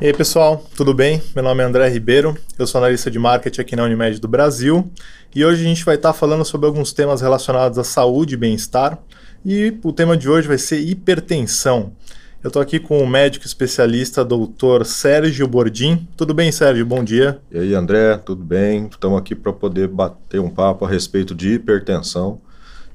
E aí, pessoal, tudo bem? Meu nome é André Ribeiro, eu sou analista de marketing aqui na Unimed do Brasil e hoje a gente vai estar falando sobre alguns temas relacionados à saúde e bem-estar. E o tema de hoje vai ser hipertensão. Eu estou aqui com o médico especialista, doutor Sérgio Bordim. Tudo bem, Sérgio? Bom dia. E aí, André, tudo bem? Estamos aqui para poder bater um papo a respeito de hipertensão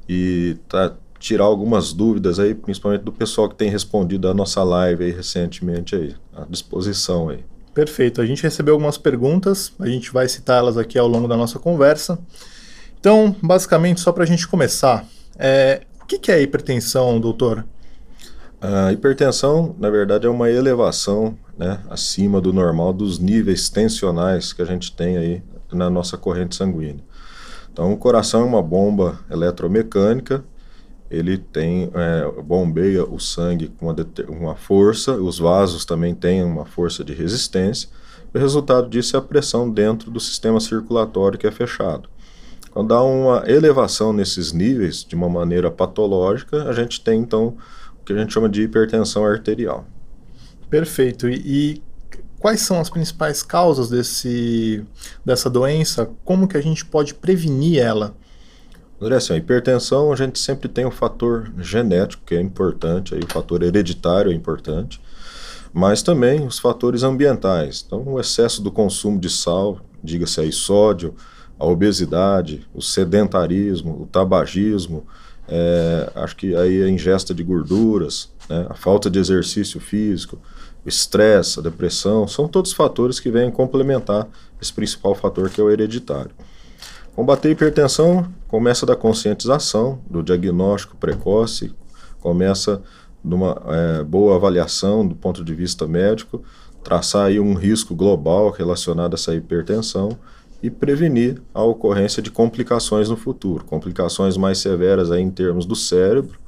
e tá, tirar algumas dúvidas aí, principalmente do pessoal que tem respondido a nossa live aí recentemente aí, à disposição aí. Perfeito. A gente recebeu algumas perguntas, a gente vai citá-las aqui ao longo da nossa conversa. Então, basicamente, só para a gente começar, é, o que, que é hipertensão, doutor? A hipertensão, na verdade, é uma elevação né, acima do normal dos níveis tensionais que a gente tem aí na nossa corrente sanguínea. Então, o coração é uma bomba eletromecânica ele tem é, bombeia o sangue com uma, uma, força, os vasos também têm uma força de resistência. O resultado disso é a pressão dentro do sistema circulatório que é fechado. Quando há uma elevação nesses níveis de uma maneira patológica, a gente tem então o que a gente chama de hipertensão arterial. Perfeito. E, e quais são as principais causas desse, dessa doença? Como que a gente pode prevenir ela? André, assim, a hipertensão a gente sempre tem um fator genético que é importante, aí o fator hereditário é importante, mas também os fatores ambientais. Então, o excesso do consumo de sal, diga-se aí sódio, a obesidade, o sedentarismo, o tabagismo, é, acho que aí a ingesta de gorduras, né, a falta de exercício físico, o estresse, a depressão, são todos fatores que vêm complementar esse principal fator que é o hereditário. Combater a hipertensão começa da conscientização, do diagnóstico precoce, começa numa é, boa avaliação do ponto de vista médico, traçar aí um risco global relacionado a essa hipertensão e prevenir a ocorrência de complicações no futuro, complicações mais severas aí em termos do cérebro,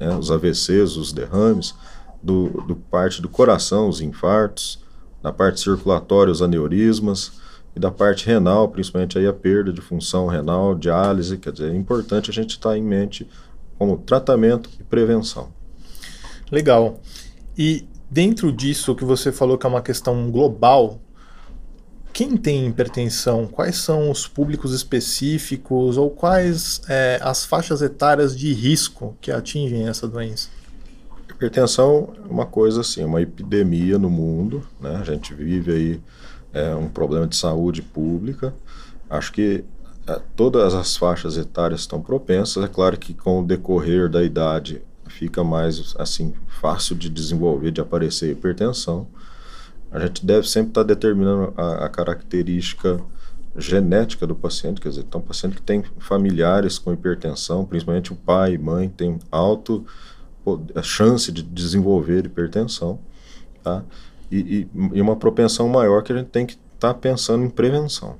né, os AVCs, os derrames, do, do parte do coração, os infartos, na parte circulatória, os aneurismas, e da parte renal, principalmente aí a perda de função renal, diálise, quer dizer, é importante a gente estar tá em mente como tratamento e prevenção. Legal. E dentro disso que você falou que é uma questão global, quem tem hipertensão? Quais são os públicos específicos ou quais é, as faixas etárias de risco que atingem essa doença? Hipertensão é uma coisa assim, uma epidemia no mundo, né? A gente vive aí é um problema de saúde pública. Acho que é, todas as faixas etárias estão propensas. É claro que com o decorrer da idade fica mais assim fácil de desenvolver, de aparecer hipertensão. A gente deve sempre estar determinando a, a característica genética do paciente, quer dizer, então, um paciente que tem familiares com hipertensão, principalmente o pai e mãe, tem alto a chance de desenvolver hipertensão, tá? E, e, uma propensão maior que a gente tem que estar tá pensando em prevenção.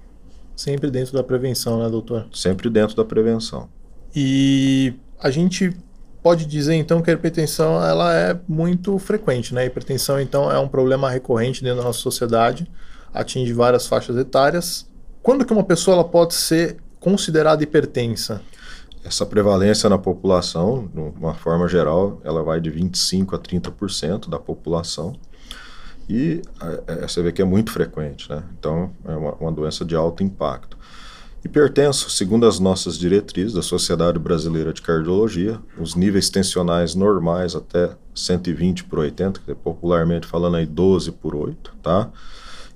Sempre dentro da prevenção, né, doutor? Sempre dentro da prevenção. E a gente pode dizer então que a hipertensão ela é muito frequente, né? A hipertensão então é um problema recorrente dentro da nossa sociedade, atinge várias faixas etárias. Quando que uma pessoa ela pode ser considerada hipertensa? Essa prevalência na população, de uma forma geral, ela vai de 25 a 30% da população. E é, você vê que é muito frequente, né? Então, é uma, uma doença de alto impacto. Hipertenso, segundo as nossas diretrizes da Sociedade Brasileira de Cardiologia, os níveis tensionais normais até 120 por 80, que é popularmente falando aí 12 por 8, tá?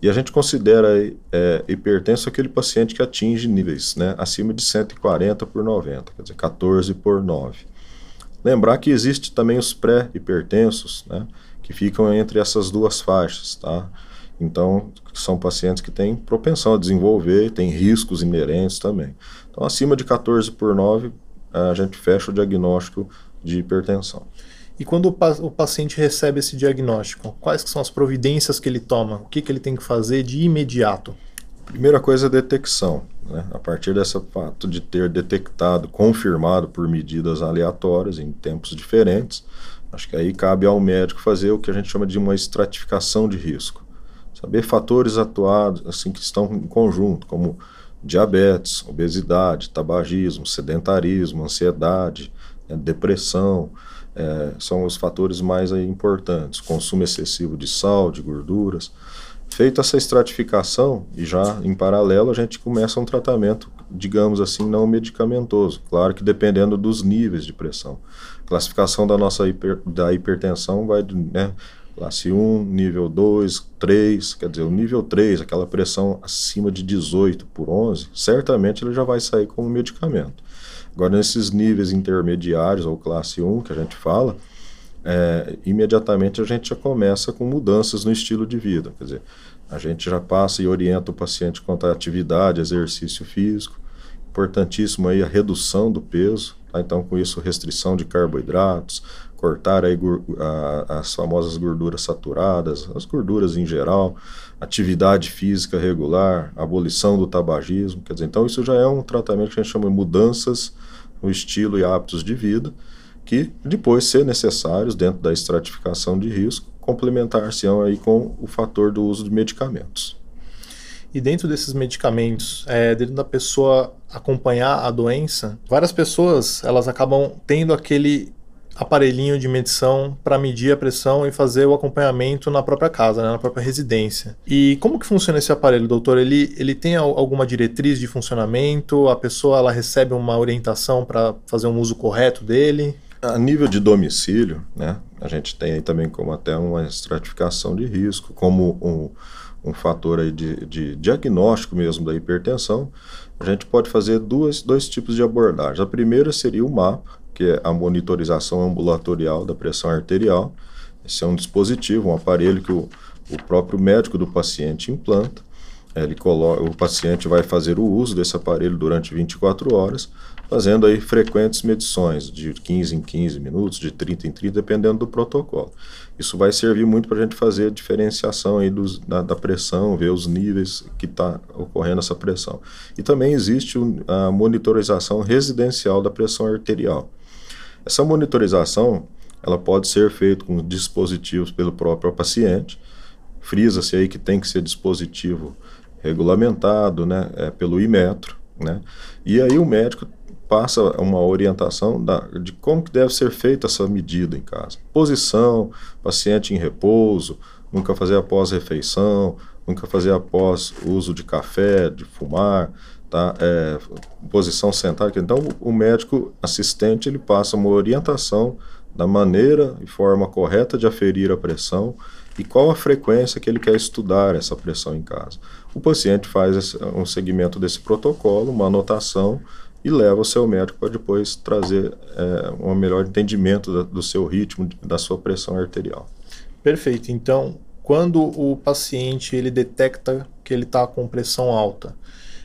E a gente considera é, hipertenso aquele paciente que atinge níveis né, acima de 140 por 90, quer dizer, 14 por 9. Lembrar que existe também os pré-hipertensos, né? Que ficam entre essas duas faixas, tá? Então, são pacientes que têm propensão a desenvolver, têm riscos inerentes também. Então, acima de 14 por 9, a gente fecha o diagnóstico de hipertensão. E quando o, pa o paciente recebe esse diagnóstico, quais são as providências que ele toma? O que, que ele tem que fazer de imediato? Primeira coisa é a detecção. Né? A partir desse fato de ter detectado, confirmado por medidas aleatórias em tempos diferentes, Acho que aí cabe ao médico fazer o que a gente chama de uma estratificação de risco. Saber fatores atuados, assim, que estão em conjunto, como diabetes, obesidade, tabagismo, sedentarismo, ansiedade, né, depressão, é, são os fatores mais aí, importantes. Consumo excessivo de sal, de gorduras. Feita essa estratificação, e já em paralelo a gente começa um tratamento, digamos assim, não medicamentoso. Claro que dependendo dos níveis de pressão. Classificação da nossa hiper, da hipertensão vai, né, classe 1, nível 2, 3, quer dizer, o nível 3, aquela pressão acima de 18 por 11, certamente ele já vai sair como medicamento. Agora, nesses níveis intermediários, ou classe 1, que a gente fala, é, imediatamente a gente já começa com mudanças no estilo de vida. Quer dizer, a gente já passa e orienta o paciente quanto à atividade, exercício físico. Importantíssimo aí a redução do peso, tá? então com isso restrição de carboidratos, cortar aí a, as famosas gorduras saturadas, as gorduras em geral, atividade física regular, abolição do tabagismo, quer dizer, então isso já é um tratamento que a gente chama de mudanças no estilo e hábitos de vida, que depois, se necessários, dentro da estratificação de risco, complementar-se-ão aí com o fator do uso de medicamentos. E dentro desses medicamentos, é, dentro da pessoa acompanhar a doença, várias pessoas elas acabam tendo aquele aparelhinho de medição para medir a pressão e fazer o acompanhamento na própria casa, né, na própria residência. E como que funciona esse aparelho, doutor? Ele, ele tem alguma diretriz de funcionamento? A pessoa ela recebe uma orientação para fazer um uso correto dele? A nível de domicílio, né, a gente tem aí também como até uma estratificação de risco, como um, um fator aí de, de diagnóstico mesmo da hipertensão, a gente pode fazer duas, dois tipos de abordagem. A primeira seria o mapa, que é a monitorização ambulatorial da pressão arterial. Esse é um dispositivo, um aparelho que o, o próprio médico do paciente implanta. Ele coloca, o paciente vai fazer o uso desse aparelho durante 24 horas, fazendo aí frequentes medições, de 15 em 15 minutos, de 30 em 30, dependendo do protocolo. Isso vai servir muito para a gente fazer a diferenciação aí dos, da, da, pressão, ver os níveis que está ocorrendo essa pressão. E também existe a monitorização residencial da pressão arterial. Essa monitorização ela pode ser feita com dispositivos pelo próprio paciente. Frisa-se aí que tem que ser dispositivo regulamentado, né, é, pelo Imetro, né? E aí o médico passa uma orientação da, de como que deve ser feita essa medida em casa. Posição, paciente em repouso, nunca fazer após refeição, nunca fazer após uso de café, de fumar, tá? É, posição sentada. Então, o médico assistente ele passa uma orientação da maneira e forma correta de aferir a pressão e qual a frequência que ele quer estudar essa pressão em casa. O paciente faz um segmento desse protocolo, uma anotação e leva o seu médico para depois trazer é, um melhor entendimento da, do seu ritmo, da sua pressão arterial. Perfeito. Então, quando o paciente ele detecta que ele está com pressão alta,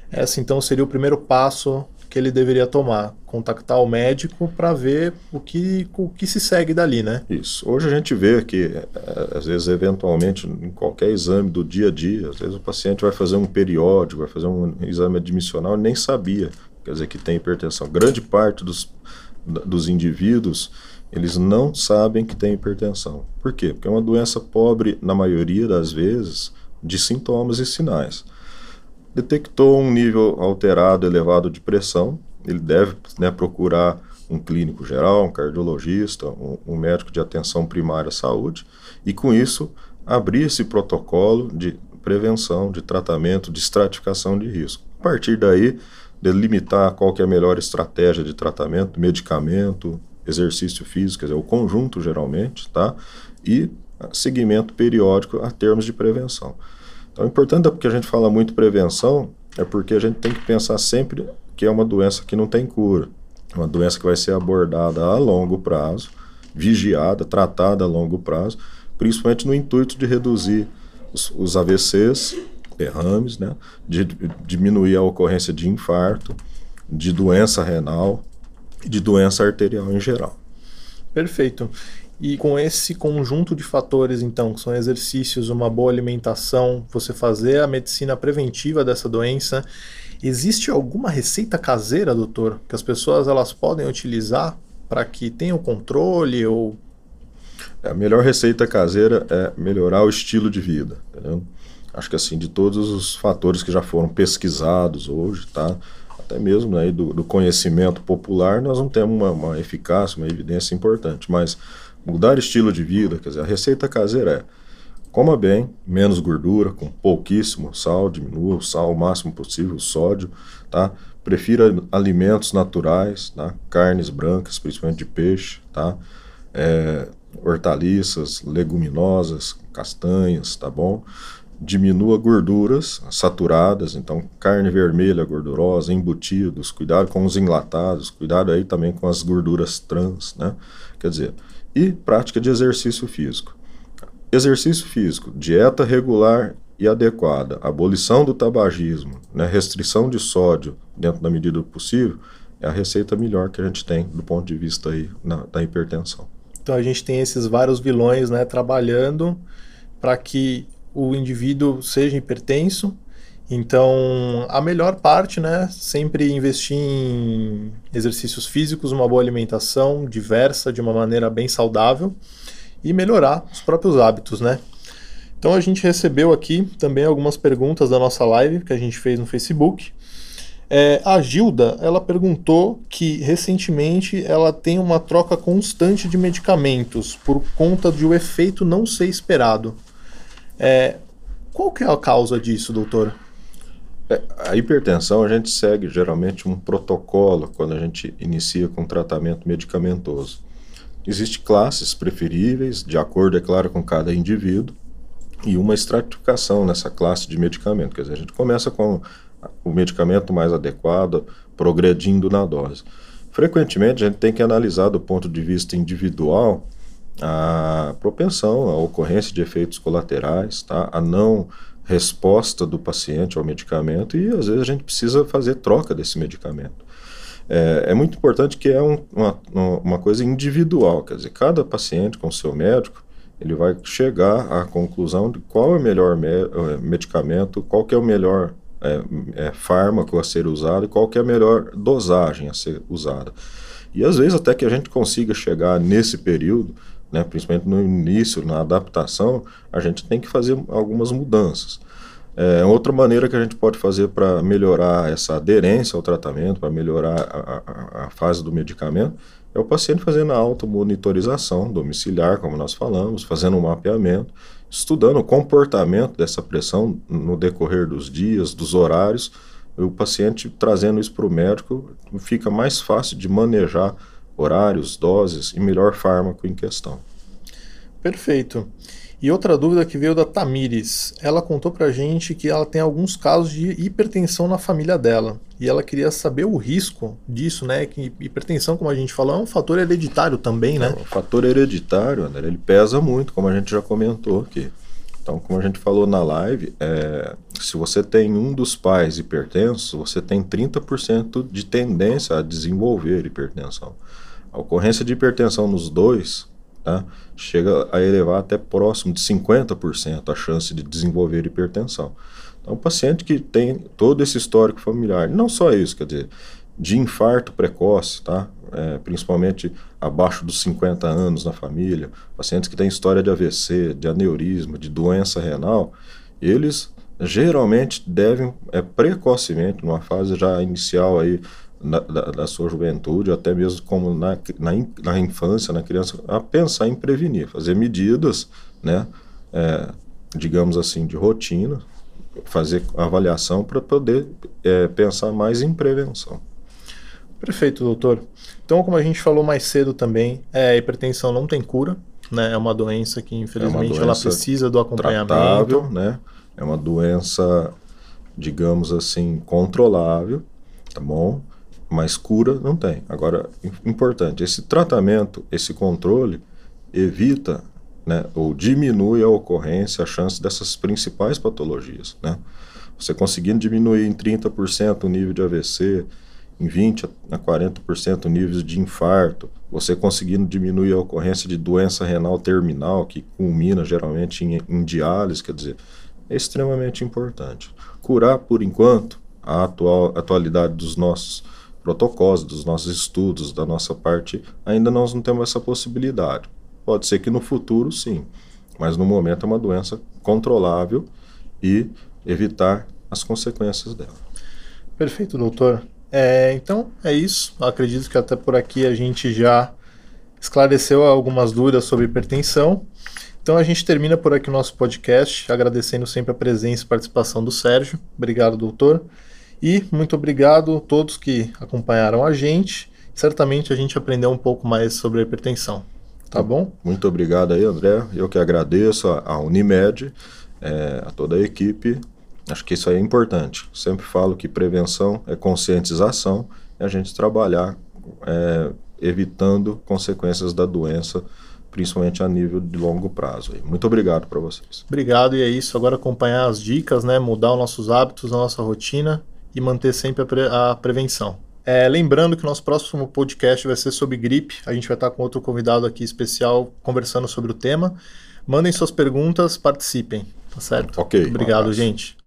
essa então seria o primeiro passo que ele deveria tomar, contactar o médico para ver o que, o que se segue dali, né? Isso. Hoje a gente vê que, é, às vezes, eventualmente, em qualquer exame do dia a dia, às vezes o paciente vai fazer um periódico, vai fazer um exame admissional e nem sabia, quer dizer, que tem hipertensão. Grande parte dos, dos indivíduos, eles não sabem que tem hipertensão. Por quê? Porque é uma doença pobre, na maioria das vezes, de sintomas e sinais detectou um nível alterado, elevado de pressão, ele deve né, procurar um clínico geral, um cardiologista, um, um, médico de atenção primária à saúde, e com isso abrir esse protocolo de prevenção, de tratamento, de estratificação de risco. A partir daí, delimitar qual que é a melhor estratégia de tratamento, medicamento, exercício físico, dizer, o conjunto geralmente, tá? E seguimento periódico a termos de prevenção. Então, o importante é porque a gente fala muito prevenção, é porque a gente tem que pensar sempre que é uma doença que não tem cura. É uma doença que vai ser abordada a longo prazo, vigiada, tratada a longo prazo, principalmente no intuito de reduzir os, os AVCs, derrames, né? de, de diminuir a ocorrência de infarto, de doença renal e de doença arterial em geral. Perfeito. E com esse conjunto de fatores, então, que são exercícios, uma boa alimentação, você fazer a medicina preventiva dessa doença, existe alguma receita caseira, doutor, que as pessoas elas podem utilizar para que tenham controle ou é, a melhor receita caseira é melhorar o estilo de vida, entendeu? Acho que assim, de todos os fatores que já foram pesquisados hoje, tá? até mesmo aí do, do conhecimento popular, nós não temos uma, uma, eficácia, uma evidência importante. Mas mudar estilo de vida, quer dizer, a receita caseira é coma bem, menos gordura, com pouquíssimo sal, diminua o sal o máximo possível, o sódio, tá? Prefira alimentos naturais, tá? Carnes brancas, principalmente de peixe, tá? É, hortaliças, leguminosas, castanhas, tá bom? Diminua gorduras saturadas, então carne vermelha gordurosa, embutidos, cuidado com os enlatados, cuidado aí também com as gorduras trans, né? Quer dizer, e prática de exercício físico. Exercício físico, dieta regular e adequada, abolição do tabagismo, né, restrição de sódio dentro da medida do possível, é a receita melhor que a gente tem do ponto de vista aí na, da hipertensão. Então a gente tem esses vários vilões, né, trabalhando para que o indivíduo seja hipertenso. Então, a melhor parte, né, sempre investir em exercícios físicos, uma boa alimentação diversa, de uma maneira bem saudável e melhorar os próprios hábitos, né? Então, a gente recebeu aqui também algumas perguntas da nossa live que a gente fez no Facebook. É, a Gilda, ela perguntou que recentemente ela tem uma troca constante de medicamentos por conta de o efeito não ser esperado. É, qual que é a causa disso, doutor? É, a hipertensão a gente segue geralmente um protocolo quando a gente inicia com tratamento medicamentoso. Existem classes preferíveis, de acordo, é claro, com cada indivíduo, e uma estratificação nessa classe de medicamento. Quer dizer, a gente começa com o medicamento mais adequado, progredindo na dose. Frequentemente, a gente tem que analisar do ponto de vista individual a propensão à ocorrência de efeitos colaterais, tá? a não resposta do paciente ao medicamento e às vezes a gente precisa fazer troca desse medicamento. É, é muito importante que é um, uma, uma coisa individual, quer dizer, cada paciente com seu médico ele vai chegar à conclusão de qual é o melhor me é, medicamento, qual que é o melhor é, é, fármaco a ser usado e qual que é a melhor dosagem a ser usada. E às vezes até que a gente consiga chegar nesse período, né, principalmente no início, na adaptação, a gente tem que fazer algumas mudanças. É, outra maneira que a gente pode fazer para melhorar essa aderência ao tratamento, para melhorar a, a, a, fase do medicamento, é o paciente fazendo a automonitorização domiciliar, como nós falamos, fazendo um mapeamento, estudando o comportamento dessa pressão no decorrer dos dias, dos horários, o paciente trazendo isso para o médico, fica mais fácil de manejar horários, doses e melhor fármaco em questão. Perfeito. E outra dúvida que veio da Tamires, ela contou pra gente que ela tem alguns casos de hipertensão na família dela. E ela queria saber o risco disso, né? Que hipertensão, como a gente falou, é um fator hereditário também, né? É, o fator hereditário, André, ele pesa muito, como a gente já comentou aqui. Então, como a gente falou na live, é, se você tem um dos pais hipertenso, você tem 30% de tendência a desenvolver hipertensão. A ocorrência de hipertensão nos dois tá, chega a elevar até próximo de 50% a chance de desenvolver hipertensão. Então, o paciente que tem todo esse histórico familiar, não só isso, quer dizer, de infarto precoce, tá? É, principalmente abaixo dos 50 anos na família, pacientes que têm história de AVC, de aneurisma, de doença renal, eles geralmente devem é, precocemente, numa fase já inicial aí na, da, da, sua juventude, até mesmo como na, na, na, infância, na criança, a pensar em prevenir, fazer medidas, né, é, digamos assim, de rotina, fazer avaliação para poder é, pensar mais em prevenção. Perfeito, doutor. Então, como a gente falou mais cedo também, é, a hipertensão não tem cura, né? É uma doença que, infelizmente, doença ela precisa do acompanhamento. Tratável, né? É uma doença, digamos assim, controlável, tá bom? Mas cura não tem. Agora, importante, esse tratamento, esse controle, evita né, ou diminui a ocorrência, a chance dessas principais patologias, né? Você conseguindo diminuir em 30% o nível de AVC, em 20% a 40% níveis de infarto, você conseguindo diminuir a ocorrência de doença renal terminal, que culmina geralmente em, em diálise, quer dizer, é extremamente importante. Curar, por enquanto, a atual, atualidade dos nossos protocolos, dos nossos estudos, da nossa parte, ainda nós não temos essa possibilidade. Pode ser que no futuro, sim, mas no momento é uma doença controlável e evitar as consequências dela. Perfeito, doutor. É, então é isso. acredito que até por aqui a gente já esclareceu algumas dúvidas sobre hipertensão. Então a gente termina por aqui o nosso podcast, agradecendo sempre a presença e participação do Sérgio. Obrigado, doutor. E muito obrigado a todos que acompanharam a gente. Certamente a gente aprendeu um pouco mais sobre a hipertensão. Tá bom? Muito obrigado aí, André. Eu que agradeço a Unimed, é, a toda a equipe. Acho que isso aí é importante. Sempre falo que prevenção é conscientização e a gente trabalhar é, evitando consequências da doença principalmente a nível de longo prazo. Muito obrigado para vocês. Obrigado, e é isso. Agora acompanhar as dicas, né? mudar os nossos hábitos, a nossa rotina e manter sempre a, pre a prevenção. É, lembrando que o nosso próximo podcast vai ser sobre gripe. A gente vai estar com outro convidado aqui especial conversando sobre o tema. Mandem suas perguntas, participem, tá certo? Ok. Obrigado, um gente.